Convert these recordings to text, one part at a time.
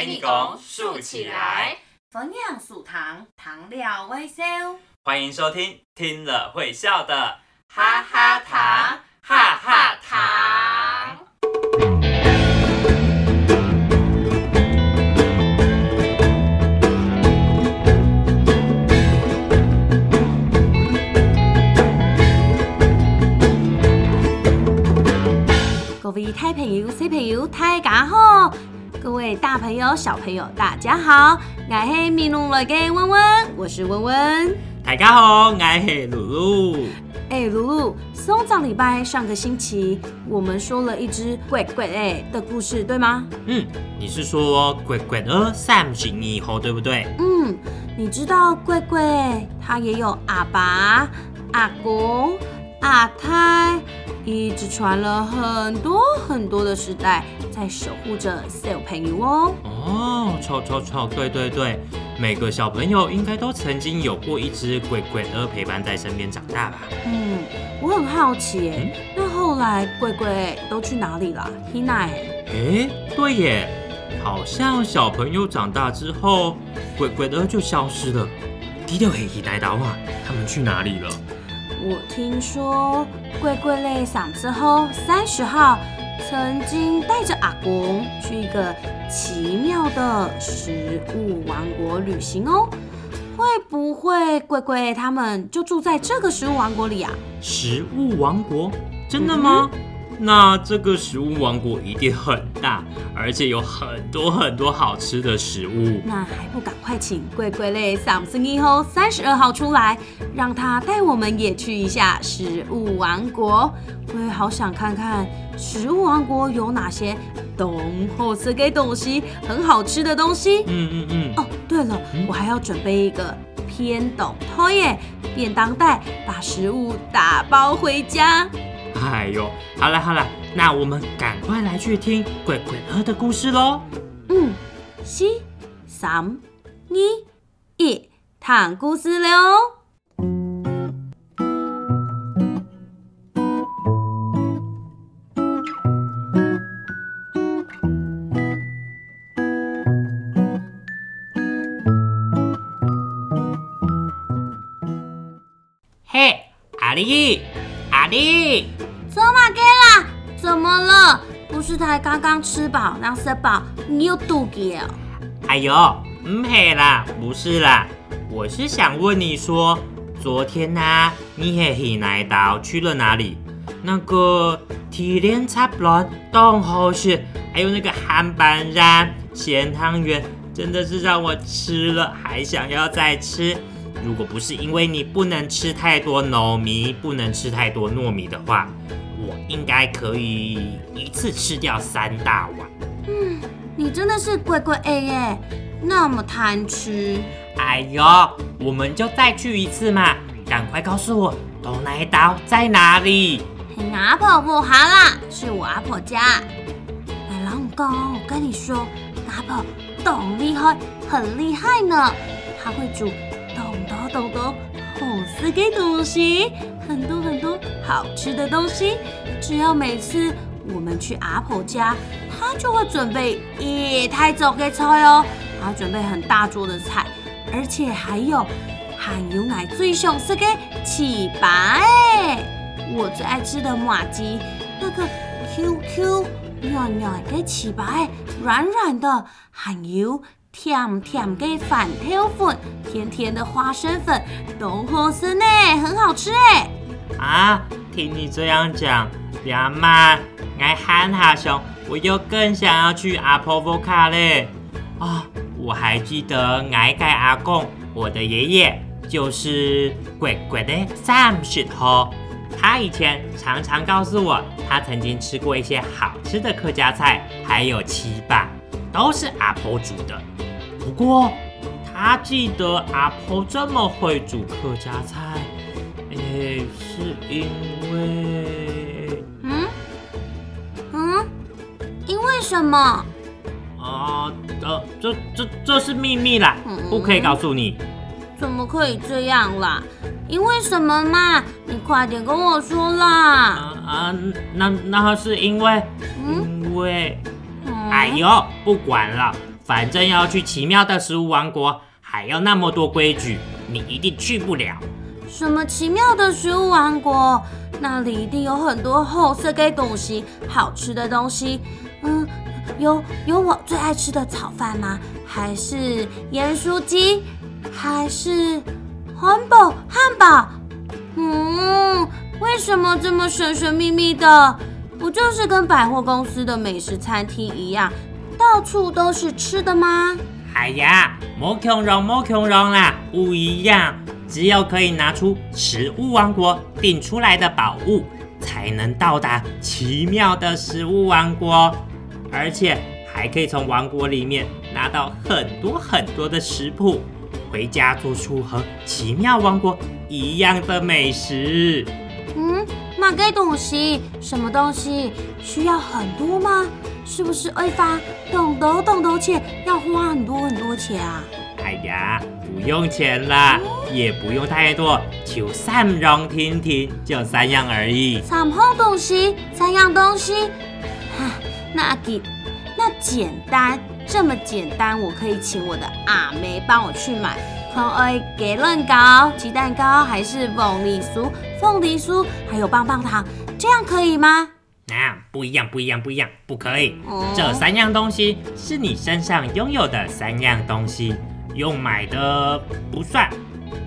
给你拱竖起来，分享素糖，糖料微笑。欢迎收听听了会笑的哈哈糖，哈哈糖。各位大朋友、小朋友，大家好！各位大朋友、小朋友，大家好！我是米露来给温温，我是温温。大家好，我是露露。哎，露露，上上礼拜上个星期我们说了一只鬼鬼哎的故事，对吗？嗯，你是说鬼鬼的三十以后，对不对？嗯，你知道鬼鬼他也有阿爸、阿公、阿太，一直传了很多很多的时代，在守护着小朋友哦。哦，错错错，对对对，每个小朋友应该都曾经有过一只鬼鬼的陪伴在身边长大吧？嗯，我很好奇哎，那后来鬼鬼都去哪里了？Hina 哎，哎，对耶，好像小朋友长大之后，鬼鬼的就消失了。低调黑黑带刀啊，他们去哪里了？我听说鬼鬼类嗓之后三十号曾经带着阿公去一个奇妙的食物王国旅行哦。会不会龟龟他们就住在这个食物王国里啊？食物王国？真的吗？那这个食物王国一定很大，而且有很多很多好吃的食物。那还不赶快请贵贵类嗓子以后三十二号出来，让他带我们也去一下食物王国。我也好想看看食物王国有哪些东好吃给东西，很好吃的东西。嗯嗯嗯。哦，对了，我还要准备一个偏斗托耶便当袋，把食物打包回家。哎呦，好了好了，那我们赶快来去听鬼鬼儿的故事喽。嗯，四、三、二、一，谈故事了。嘿，阿丽，阿丽，走马给啦，怎么了？不是才刚刚吃饱，然后吃饱，你又肚子哦？哎呦，唔嘿啦，不是啦，我是想问你说，昨天呐、你和黑奶刀去了哪里？那个提炼插卵、冻后是，还有那个韩板然、咸汤圆，真的是让我吃了还想要再吃。如果不是因为你不能吃太多糯米，不能吃太多糯米的话，我应该可以一次吃掉三大碗。嗯你真的是乖乖 A 耶，那么贪吃。哎呦，我们就再去一次嘛！赶快告诉我，东奶岛在哪里？嘿，阿婆不好啦，是我阿婆家。哎，老公，我跟你说，阿婆懂厉害，很厉害呢。她会煮懂多懂多好吃的东西，很多很多好吃的东西。只要每次我们去阿婆家，她就会准备一台走给菜哦。她准备很大桌的菜，而且还有含有奶最想吃的糍粑哎。我最爱吃的马吉，那个 QQ 软软的糍粑哎，软软的，含有甜甜的饭条粉，甜甜的花生粉，都好吃呢，很好吃哎。啊，听你这样讲，阿妈，爱喊下熊，我又更想要去阿婆夫卡嘞。啊，我还记得爱盖阿公，我的爷爷就是鬼鬼的三十号。他以前常常告诉我，他曾经吃过一些好吃的客家菜，还有糍粑，都是阿婆煮的。不过他记得阿婆这么会煮客家菜，诶，是因为嗯嗯，因为什么？啊呃，这这这是秘密啦，不可以告诉你。怎么可以这样啦？因为什么嘛？你快点跟我说啦！啊啊，那那是因为，嗯因为，嗯哎呦，不管了，反正要去奇妙的食物王国，还要那么多规矩，你一定去不了。什么奇妙的食物王国？那里一定有很多好色给东西，好吃的东西。嗯，有有我最爱吃的炒饭吗？还是盐酥鸡？还是汉堡？汉堡？嗯，为什么这么神神秘秘的？不就是跟百货公司的美食餐厅一样，到处都是吃的吗？哎呀，莫恐龙，莫恐龙啦，不一样。只有可以拿出食物王国定出来的宝物，才能到达奇妙的食物王国，而且还可以从王国里面拿到很多很多的食谱，回家做出和奇妙王国一样的美食。嗯，那该东西，什么东西需要很多吗？是不是会发懂得懂得钱，要花很多很多钱啊？哎呀，不用钱啦，也不用太多，就三样听听，就三样而已。三样东西，三样东西，哈，那给那简单，这么简单，我可以请我的阿妹帮我去买。可爱给润糕、鸡蛋糕，还是凤梨酥、凤梨酥，还有棒棒糖，这样可以吗？那不一样，不一样，不一样，不可以。这三样东西是你身上拥有的三样东西。用买的不算，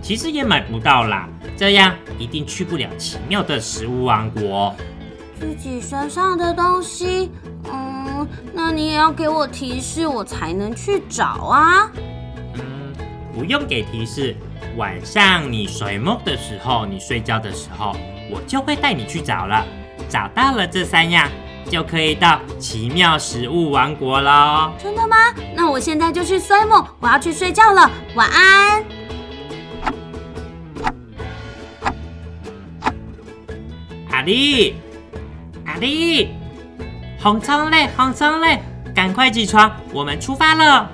其实也买不到啦。这样一定去不了奇妙的食物王国。自己身上的东西，嗯，那你也要给我提示，我才能去找啊。嗯，不用给提示。晚上你睡梦的时候，你睡觉的时候，我就会带你去找了。找到了这三样。就可以到奇妙食物王国喽！真的吗？那我现在就去睡梦，我要去睡觉了，晚安。阿丽，阿丽，红葱嘞，红葱嘞，赶快起床，我们出发了。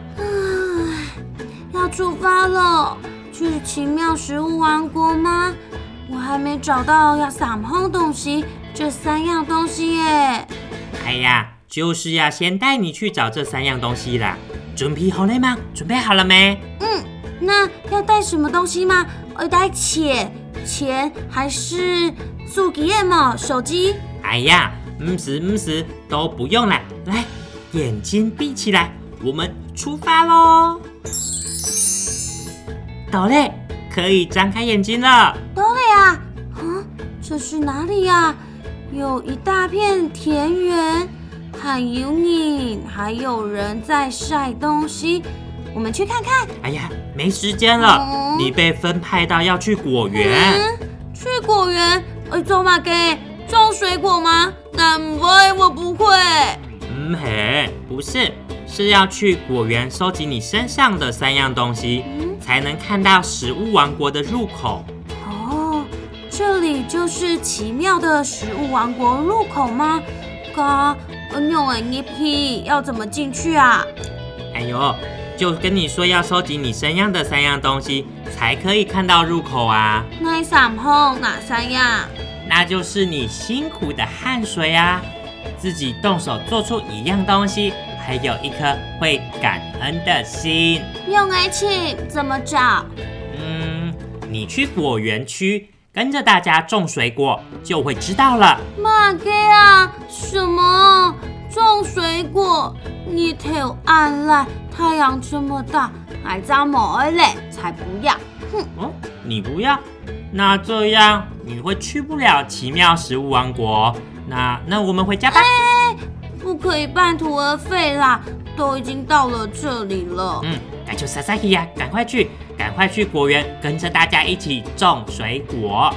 要出发了，去奇妙食物王国吗？我还没找到要撒碰东西这三样东西耶。哎呀，就是要先带你去找这三样东西啦。准备好了吗？准备好了没？嗯，那要带什么东西吗？要带钱，钱还是手机嘛？手机？哎呀，唔是唔是，都不用了。来，眼睛闭起来，我们出发喽。到嘞，可以张开眼睛了。到了呀，啊，这是哪里呀？有一大片田园，很有你，还有人在晒东西。我们去看看。哎呀，没时间了，你被分派到要去果园。去果园？呃，走马给种水果吗？难怪我不会。嗯嘿，不是，是要去果园收集你身上的三样东西，才能看到食物王国的入口。这里就是奇妙的食物王国入口吗？哥，用哎你皮要怎么进去啊？哎呦，就跟你说要收集你身上的三样东西，才可以看到入口啊。那三碰哪三样？那就是你辛苦的汗水啊，自己动手做出一样东西，还有一颗会感恩的心。用爱情怎么找？嗯，你去果园区。跟着大家种水果，就会知道了。马哥啊，什么种水果？你太暗了，太阳这么大，还长毛嘞，才不要！哼！哦，你不要？那这样你会去不了奇妙食物王国。那那我们回家吧。不可以半途而废啦，都已经到了这里了。嗯，那就撒撒气呀，赶快去。赶快去果园，跟着大家一起种水果。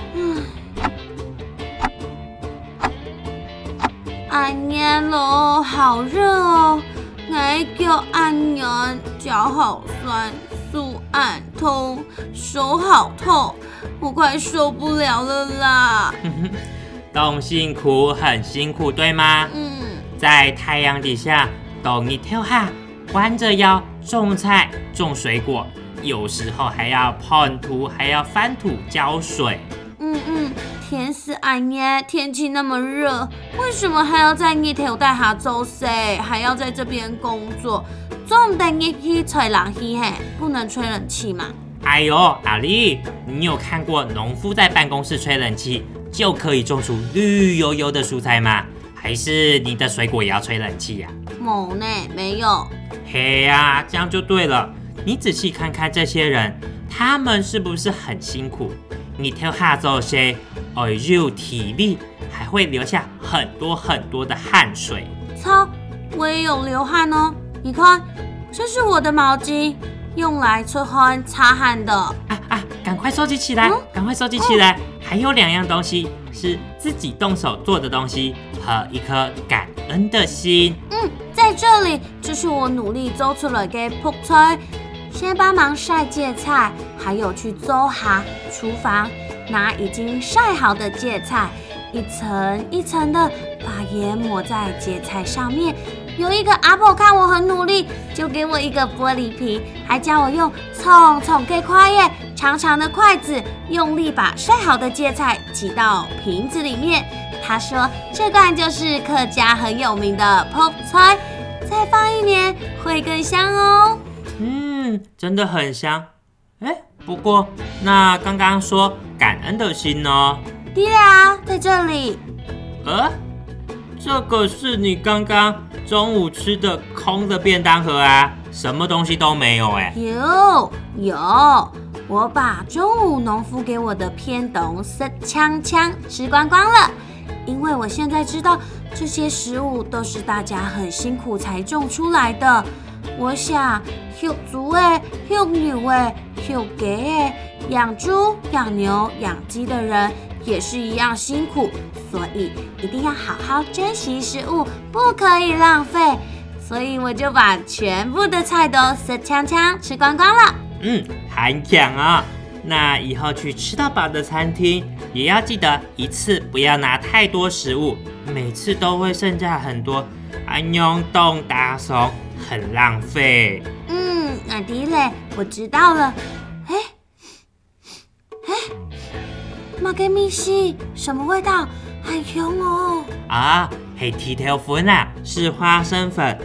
安娘喽，好热哦！我叫安娘，脚好酸，手按痛，手好痛，我快受不了了啦！动辛苦，很辛苦，对吗？嗯。在太阳底下，动一跳哈，弯着腰种菜，种水果。有时候还要碰土，还要翻土浇水。嗯嗯，天死暗耶，天气那么热，为什么还要在日头底下做事，还要在这边工作？总得热气吹冷气嘿，不能吹冷气嘛？哎呦，阿丽，你有看过农夫在办公室吹冷气就可以种出绿油油的蔬菜吗？还是你的水果也要吹冷气呀？某呢，没有。嘿呀，这样就对了。你仔细看看这些人，他们是不是很辛苦？你跳下做些，哎呦，体力还会留下很多很多的汗水。操，我也有流汗哦。你看，这是我的毛巾，用来出汗擦汗的。啊啊，赶快收集起来，赶快收集起来。还有两样东西是自己动手做的东西，和一颗感恩的心。嗯，在这里，这是我努力做出来的破菜。先帮忙晒芥菜，还有去周哈厨房拿已经晒好的芥菜，一层一层的把盐抹在芥菜上面。有一个阿婆看我很努力，就给我一个玻璃瓶，还教我用冲冲给快耶长长的筷子，用力把晒好的芥菜挤到瓶子里面。他说这罐就是客家很有名的泡菜，再放一年会更香哦。嗯，真的很香。哎，不过那刚刚说感恩的心呢？对啊，在这里。呃，这个是你刚刚中午吃的空的便当盒啊，什么东西都没有哎。有有，我把中午农夫给我的偏东色枪枪吃光光了，因为我现在知道这些食物都是大家很辛苦才种出来的。我想。养猪诶，养牛诶，养鸡诶，养猪、养牛、养鸡的人也是一样辛苦，所以一定要好好珍惜食物，不可以浪费。所以我就把全部的菜都塞枪枪吃光光了。嗯，很讲啊。那以后去吃到饱的餐厅，也要记得一次不要拿太多食物，每次都会剩下很多，安用动大松，很浪费。嗯阿迪嘞，我知道了。哎哎，马格米西，什么味道？很香哦。啊，嘿，提条粉啊，是花生粉。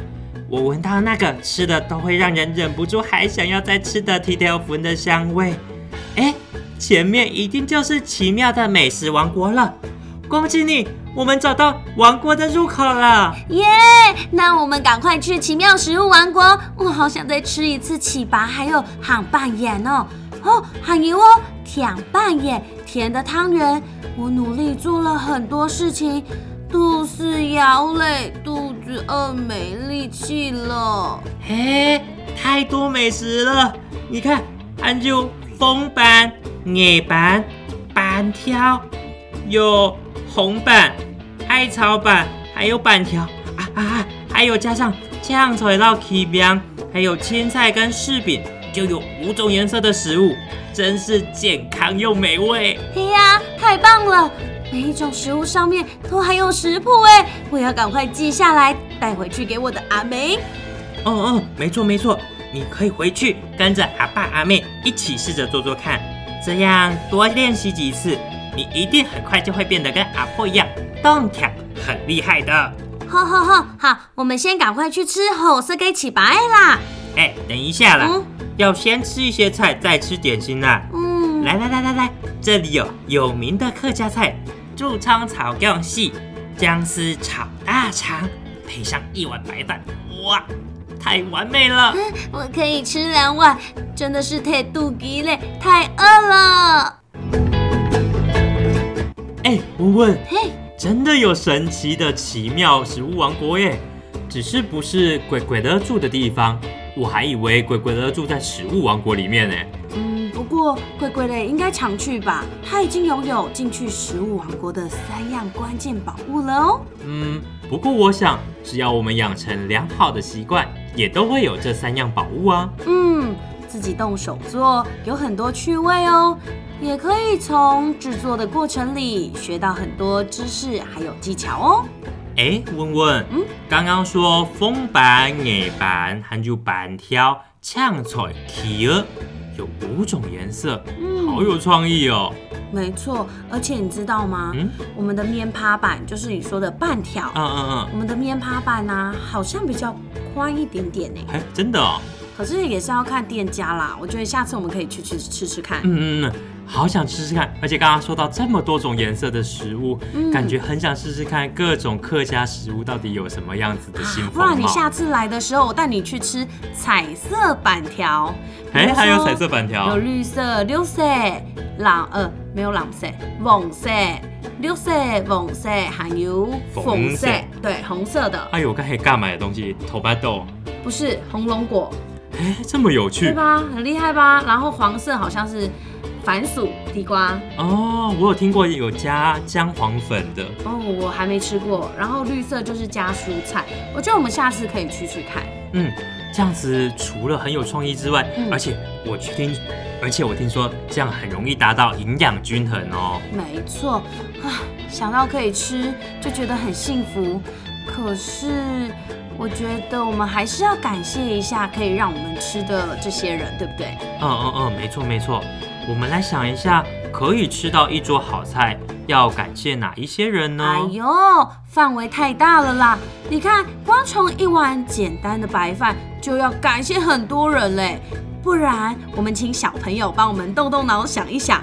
我闻到那个吃的都会让人忍不住还想要再吃的提条粉的香味。哎，前面一定就是奇妙的美食王国了。恭喜你！我们找到王国的入口了，耶！那我们赶快去奇妙食物王国。我好想再吃一次起拔，还有喊半眼哦。哦，喊油哦，舔半眼，甜的汤圆。我努力做了很多事情，肚子摇累，肚子饿，没力气了。嘿，太多美食了！你看，俺就风板、野板、板条，有。红板、艾草板，还有板条啊啊！还有加上酱菜捞起饼，还有青菜跟柿饼，就有五种颜色的食物，真是健康又美味。嘿呀，太棒了！每一种食物上面都还有食谱哎，我要赶快记下来，带回去给我的阿梅。哦哦，没错没错，你可以回去跟着阿爸阿妹一起试着做做看，这样多练习几次。你一定很快就会变得跟阿婆一样动跳，很厉害的。吼吼吼，好，我们先赶快去吃好色给起白啦。哎，等一下啦，要先吃一些菜，再吃点心啦。嗯，来来来来来，这里有有名的客家菜——驻仓炒姜细姜丝炒大肠，配上一碗白饭，哇，太完美了！我可以吃两碗，真的是太肚皮嘞，太饿了。哎，问问，嘿，真的有神奇的奇妙食物王国耶？只是不是鬼鬼的住的地方，我还以为鬼鬼的住在食物王国里面呢。嗯，不过鬼鬼的应该常去吧？他已经拥有进去食物王国的三样关键宝物了哦。嗯，不过我想，只要我们养成良好的习惯，也都会有这三样宝物啊。嗯，自己动手做，有很多趣味哦。也可以从制作的过程里学到很多知识，还有技巧哦。哎，问问，嗯，刚刚说风板、野板还有板条、呛菜、企鹅，有五种颜色，好有创意哦。没错，而且你知道吗？嗯我们的面趴板就是你说的半条，嗯嗯嗯我们的面趴板呢、好像比较宽一点点呢。嗯，哎，真的哦。可是也是要看店家啦。我觉得下次我们可以去去吃吃看。嗯嗯嗯，好想吃吃看，而且刚刚说到这么多种颜色的食物，嗯感觉很想试试看各种客家食物到底有什么样子的新啊不然你。下次来的时候，我带你去吃彩色板条。比哎，还有彩色板条有，绿色、绿色、蓝呃没有蓝色、黄色、绿色、黄色，还有红粉色色，对，红色的，哎呦，我刚才干买的东西，头巴豆，不是红龙果，哎，这么有趣对趣吧？很厉害吧？然后黄色好像是番薯地瓜，哦！我有听过有加姜黄粉的，哦，我还没吃过。然后绿色就是加蔬菜，我觉得我们下次可以去去看。嗯，这样子除了很有创意之外，嗯而且我去听，而且我听说这样很容易达到营养均衡哦。没错啊，想到可以吃就觉得很幸福。可是我觉得我们还是要感谢一下可以让我们吃的这些人，对不对？嗯嗯嗯，没错没错。我们来想一下，可以吃到一桌好菜，要感谢哪一些人呢？哎呦，范围太大了啦！你看，光从一碗简单的白饭就要感谢很多人嘞。不然，我们请小朋友帮我们动动脑想一想，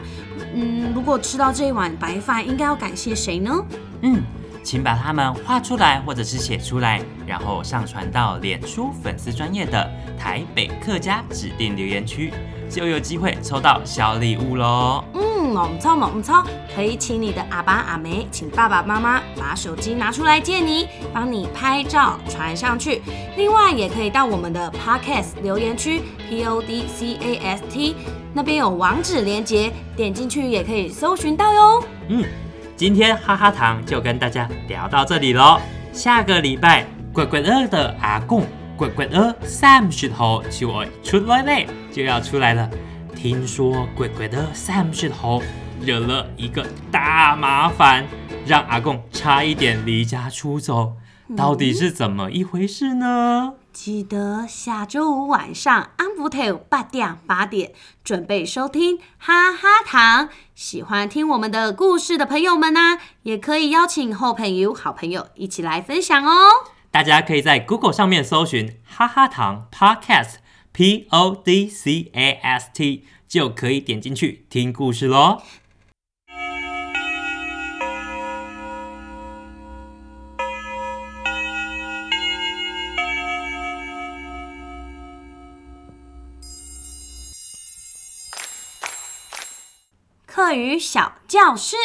嗯，如果吃到这一碗白饭，应该要感谢谁呢？嗯，请把它们画出来或者是写出来，然后上传到脸书粉丝专业的台北客家指定留言区，就有机会抽到小礼物喽。嗯，猛超猛抽，可以请你的阿爸阿妹，请爸爸妈妈把手机拿出来借你，帮你拍照传上去。另外，也可以到我们的 Podcast 留言区 P O D C A S T 那边有网址连接，点进去也可以搜寻到哟。嗯，今天哈哈糖就跟大家聊到这里喽。下个礼拜，鬼鬼兒的阿公鬼鬼兒三十头就會出來嘞，就要出来了。聽說鬼鬼的三十头惹了一个大麻烦，让阿公差一点离家出走，到底是怎么一回事呢？記得下周五晚上安福頭八點八點準備收聽哈哈糖。喜歡聽我們的故事的朋友們呢、也可以邀請後朋友、好朋友一起來分享哦。大家可以在 Google 上面搜尋“哈哈糖 Podcast” P O D C A S T，就可以點進去聽故事喽。课语小教室，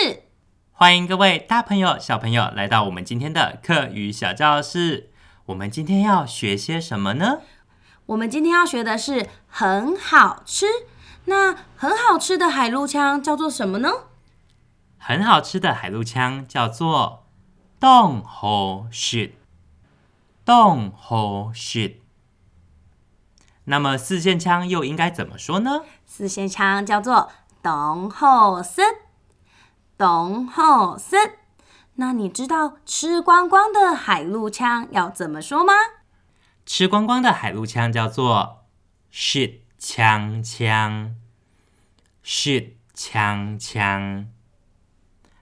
欢迎各位大朋友、小朋友来到我们今天的课语小教室。我们今天要学些什么呢？我们今天要学的是很好吃。那很好吃的海陆腔叫做什么呢？很好吃的海陆腔叫做冻 hồ shit，冻 hồ shit。那么四线腔又应该怎么说呢？四线腔叫做董后森，董后森。那你知道吃光光的海陆枪要怎么说吗？吃光光的海陆枪叫做 shit 枪枪，shit 枪枪。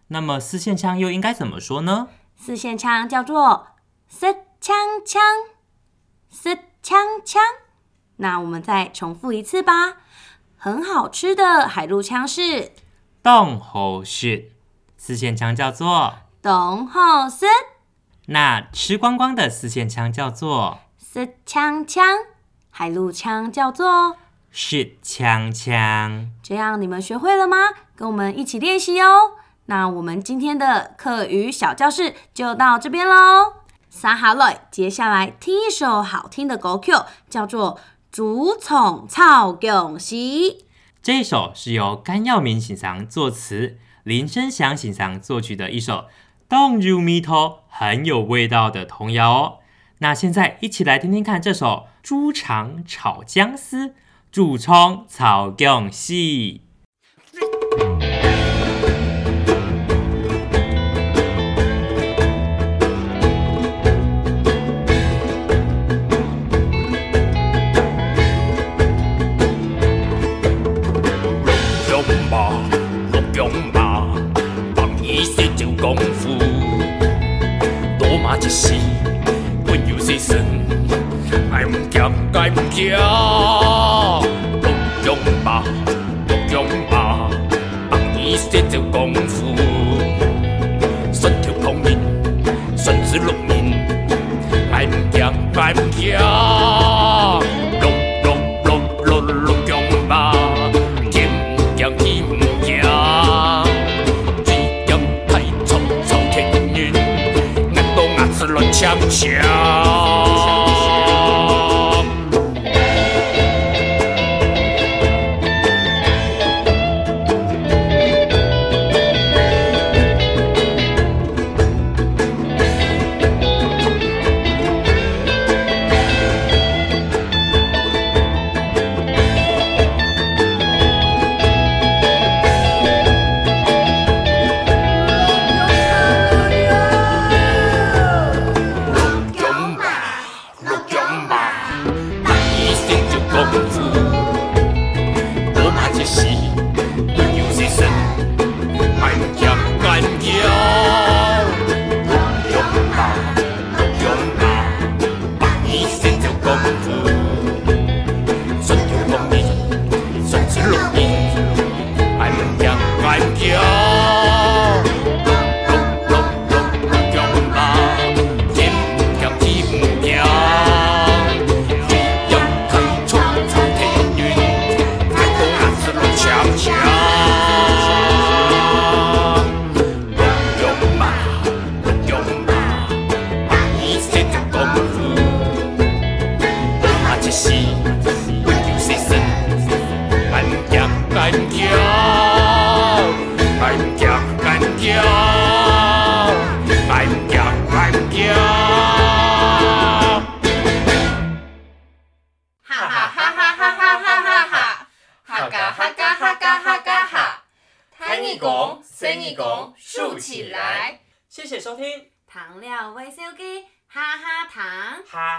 那么四线枪又应该怎么说呢？四线枪叫做塞腔腔，塞腔腔。那我们再重复一次吧。很好吃的海陆腔是冻 hồ shit，四线腔叫做。董后森，那吃光光的四线腔叫做四腔腔，海陆腔叫做。shit 腔腔。这样你们学会了吗？跟我们一起练习哦。那我们今天的课余小教室就到这边喽。撒哈 lợi，接下来听一首好听的狗曲，叫做《竹丛草蛹喜》。这首是由甘耀明先生作词，林声祥先生作曲的一首 Don't You m e t o 很有味道的童谣哦。那现在一起来听听看这首猪肠炒姜丝，竹葱草蛹喜。姜吧，要不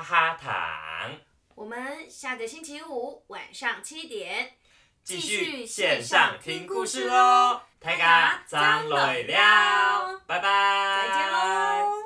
哈糖。我们下个星期五晚上七点继续线上听故事喽！大家张磊了，拜拜，再见喽。